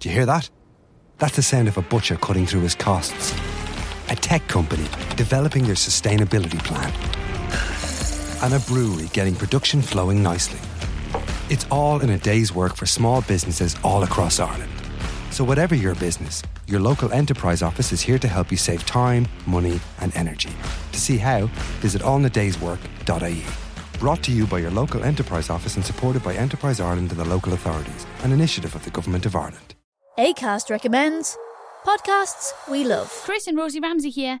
Do you hear that? That's the sound of a butcher cutting through his costs. A tech company developing their sustainability plan. And a brewery getting production flowing nicely. It's all in a day's work for small businesses all across Ireland. So, whatever your business, your local enterprise office is here to help you save time, money, and energy. To see how, visit allinadayswork.ie. Brought to you by your local enterprise office and supported by Enterprise Ireland and the local authorities, an initiative of the Government of Ireland. ACAST recommends podcasts we love. Chris and Rosie Ramsey here.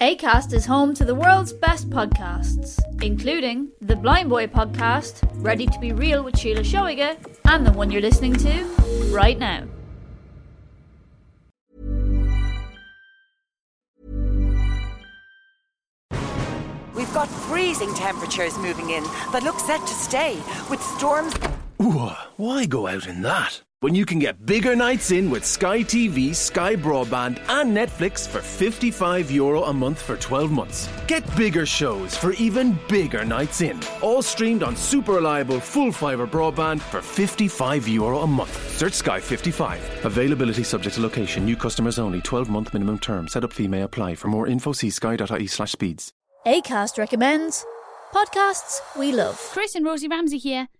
ACAST is home to the world's best podcasts, including the Blind Boy podcast, Ready to Be Real with Sheila Shoiga, and the one you're listening to right now. We've got freezing temperatures moving in that look set to stay, with storms. Ooh, why go out in that? When you can get bigger nights in with Sky TV, Sky Broadband, and Netflix for 55 euro a month for 12 months. Get bigger shows for even bigger nights in. All streamed on super reliable full fibre broadband for 55 euro a month. Search Sky 55. Availability subject to location. New customers only. 12 month minimum term. Setup fee may apply. For more info, see sky.ie slash speeds. ACAST recommends podcasts we love. Chris and Rosie Ramsey here.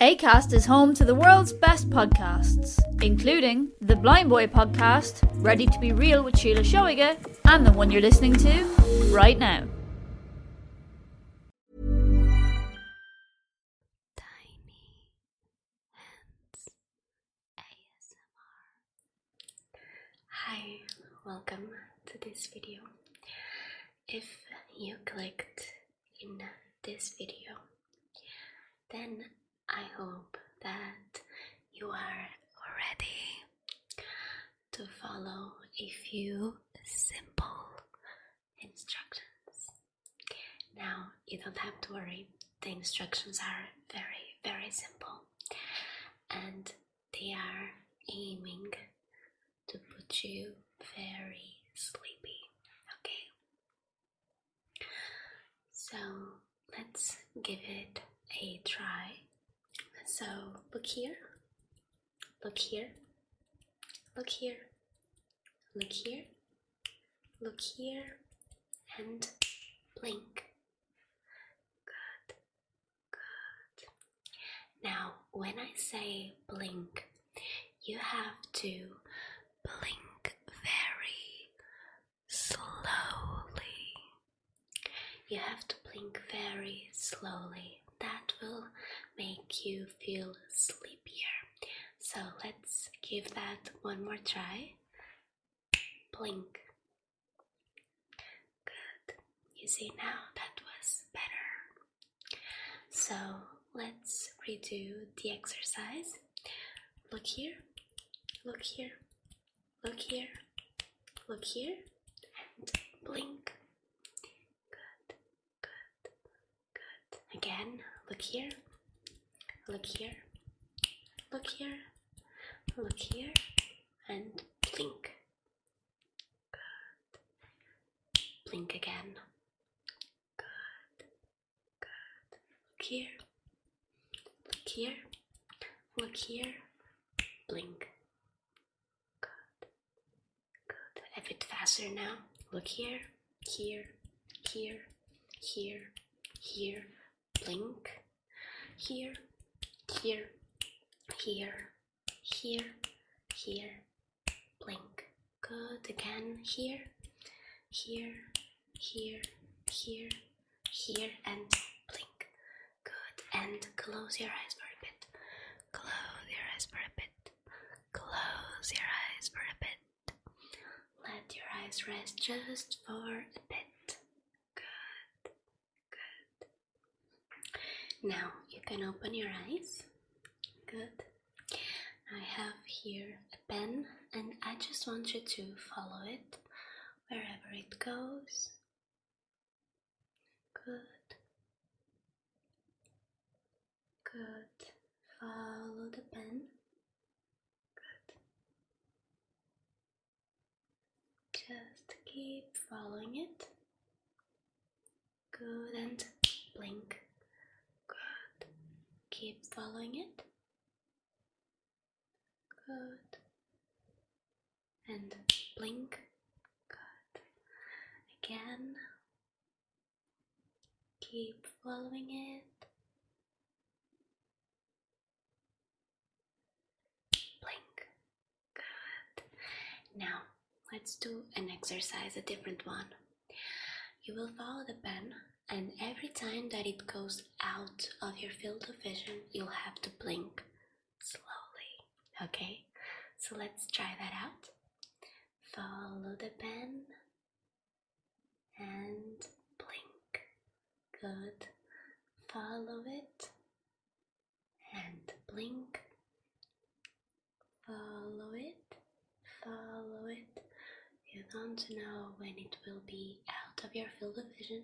ACAST is home to the world's best podcasts, including the Blind Boy podcast, Ready to Be Real with Sheila Shoiga, and the one you're listening to right now. Hi, welcome to this video. If you clicked in this video, then I hope that you are ready to follow a few simple instructions. Now, you don't have to worry, the instructions are very, very simple and they are aiming to put you very sleepy. Okay? So let's give it a try. So look here, look here, look here, look here, look here, and blink. Good, good. Now, when I say blink, you have to blink very slowly. You have to blink very slowly. That will make you feel sleepier. So let's give that one more try. Blink. Good. You see now that was better. So let's redo the exercise. Look here, look here, look here, look here, and blink. Good, good, good. Again, look here, look here, look here, look here, and blink. Good. Blink again. Good, good. Look here, look here, look here, blink. Good. Good. A bit faster now. Look here, here, here, here, here. Blink. Here, here, here, here, here. Blink. Good. Again, here, here, here, here, here, and blink. Good. And close your eyes for a bit. Close your eyes for a bit. Close your eyes for a bit. Let your eyes rest just for a bit. Good. Good. Now you can open your eyes. Good. I have here a pen and I just want you to follow it wherever it goes. Good. Good. Follow the pen. Good. Just keep following it. Good. And blink. Good. Keep following it. Good. And blink. Good. Again. Keep following it. Blink. Good. Now, let's do an exercise, a different one. You will follow the pen, and every time that it goes out of your field of vision, you'll have to blink. Okay? So let's try that out. Follow the pen and blink. Good. Follow it and blink. Follow it. Follow it. You don't know when it will be out of your field of vision.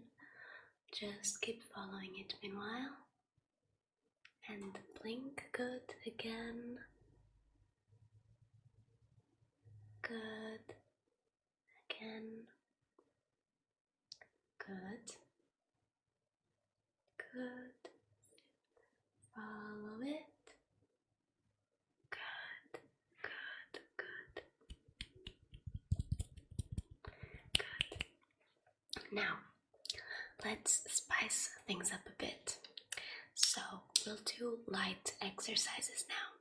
Just keep following it meanwhile. And blink good again. Good. Again. Good. Good. Follow it. Good. Good. Good. Good. Now, let's spice things up a bit. So, we'll do light exercises now.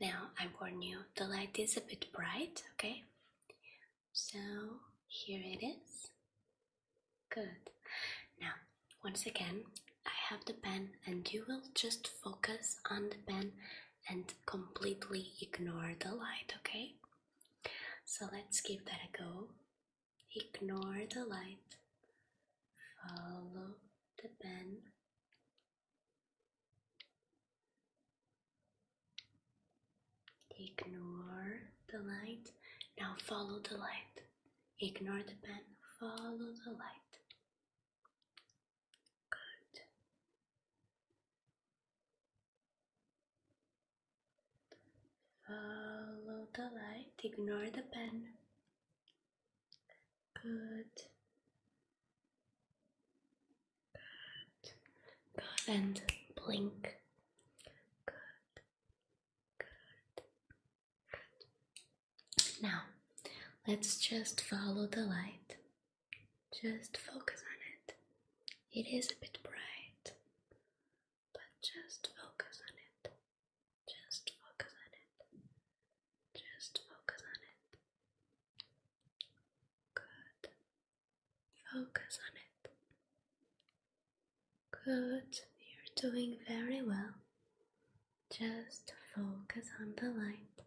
Now, I warn you, the light is a bit bright, okay? So, here it is. Good. Now, once again, I have the pen, and you will just focus on the pen and completely ignore the light, okay? So, let's give that a go. Ignore the light, follow the pen. Ignore the light. Now follow the light. Ignore the pen. Follow the light. Good. Follow the light. Ignore the pen. Good. Good. Good. And blink. Good. Good. Good. Now, let's just follow the light. Just focus on it. It is a bit bright, but just focus on it. Just focus on it. Just focus on it. Good. Focus on it. Good. You're doing very well. Just focus on the light.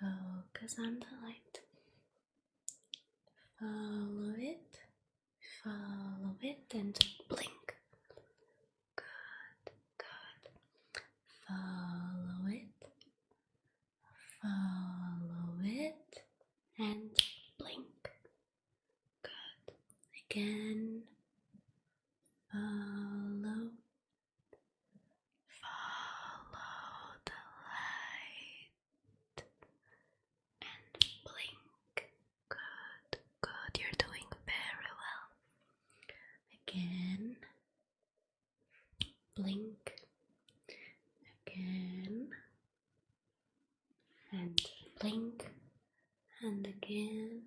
Focus on the light. Follow it. Follow it and blink. blink again and blink and again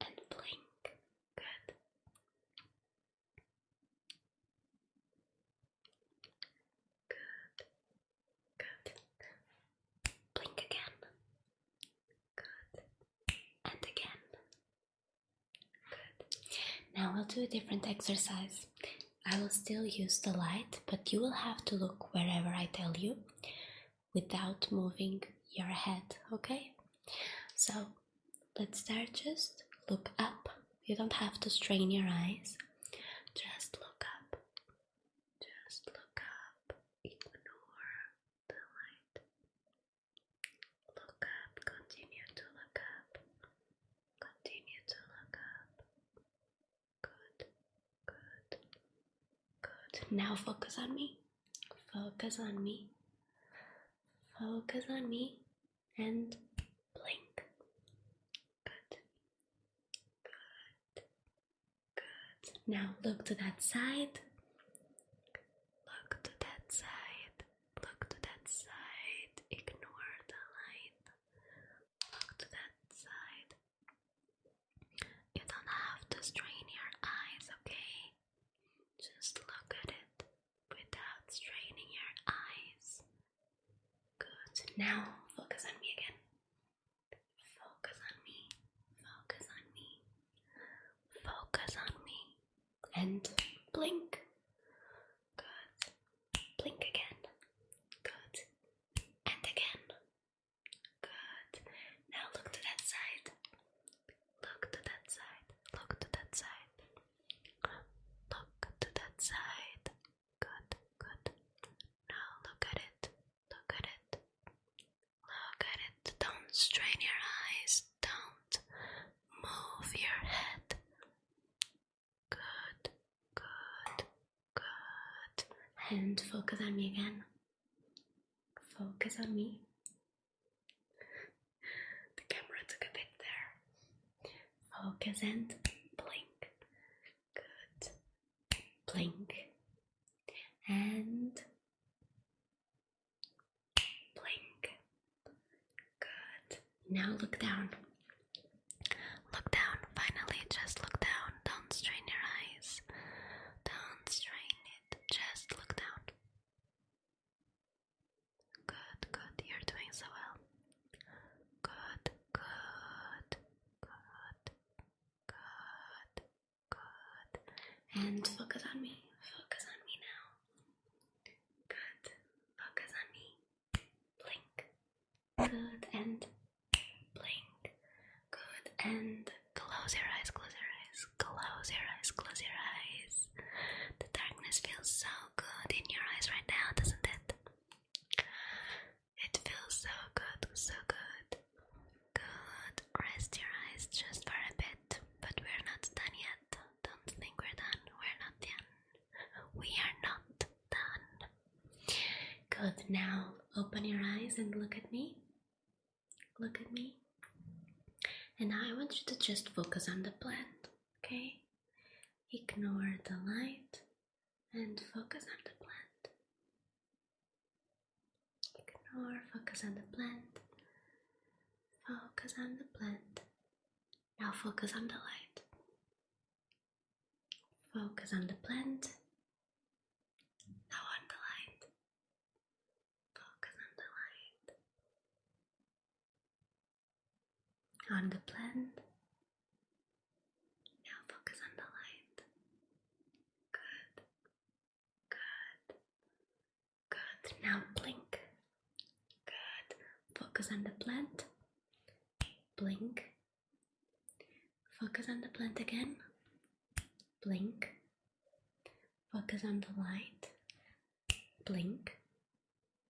and blink. Good. Good. Good. Blink again. Good. And again. Good. Now we'll do a different exercise. I will still use the light, but you will have to look wherever I tell you without moving your head, okay? So let's start. Just look up. You don't have to strain your eyes. Just look up. Just look up. Ignore the light. Look up. Continue to look up. Continue to look up. Good. Good. Good. Now focus on me. Focus on me. Focus on me and blink. Good. Good. Good. Now look to that side. Look to that side. Look to that side. Ignore the light. Look to that side. You don't have to strain your eyes, okay? Just look at it without straining your eyes. Good. Now focus on me again. Focus on me. Focus on me. Focus on me. And blink. Good. Blink again. Good. And again. Good. Now look to that side. Look to that side. Look to that side. Look to that side. Good, good. Now look at it. Look at it. Look at it. Don't strain your eyes. Don't move your head. Good, good, good. And focus on me again. Focus on me. The camera took a bit there. Focus and blink. Good. Blink. And blink. Good. Now look down. Look down. Finally, just look down. Don't strain your eyes. Don't strain it. Just look down. Good, good. You're doing so well. Good, good, good, good, good. And focus on me. Focus on me now. Good. Focus on me. Blink. Good. And blink. Good. And close your eyes. Close your eyes. Close your eyes. Close your eyes. The darkness feels so good in your eyes right now, doesn't it? It feels so good, so good. Good. Rest your eyes just for a bit, but we're not done yet. Don't think we're done. We're not done. We are not done. Good. Now open your eyes and look at me. Look at me. And now I want you to just focus on the plant, okay? Ignore the light and focus on the plant. Ignore, focus on the plant. Focus on the plant. Now focus on the light. Focus on the plant. Now on the light. Focus on the light. On the plant. Now focus on the light. Good. Good. Good. Now blink. Good. Focus on the plant. Blink. Focus on the plant again. Blink. Focus on the light. Blink.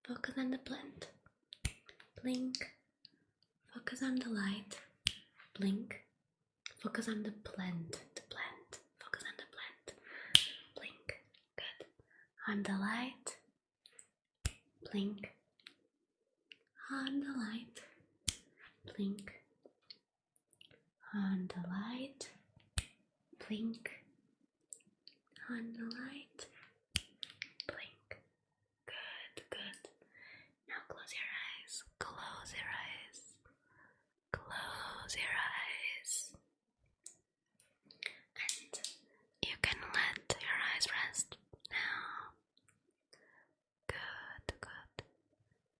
Focus on the plant. Blink. Focus on the light. Blink. Focus on the plant. The plant. Focus on the plant. Blink. Good. On the light. Blink. On the light. Blink. On the light. Blink. On the light. Blink. Good, good. Now close your eyes. Close your eyes. Close your eyes. And you can let your eyes rest now. Good, good.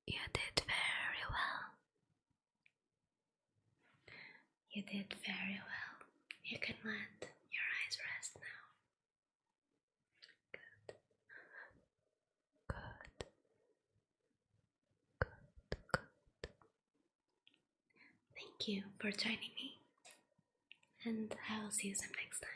You did very well. You did very well. You can let your eyes rest Thank you for joining me. And I will see you some next time.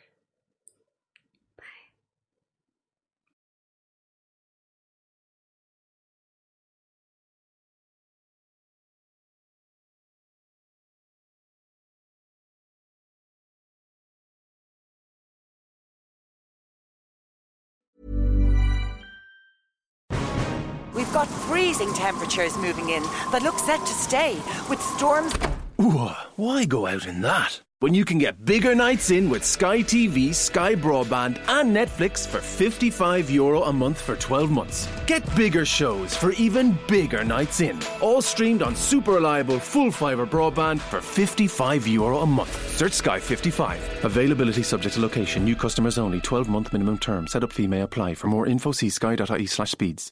We've got freezing temperatures moving in that look set to stay, with storms. Ooh, why go out in that? When you can get bigger nights in with Sky TV, Sky Broadband, and Netflix for 55 euro a month for 12 months. Get bigger shows for even bigger nights in. All streamed on super reliable full fibre broadband for 55 euro a month. Search Sky 55. Availability subject to location. New customers only. 12 month minimum term. Setup fee may apply. For more info, see sky.ie slash speeds.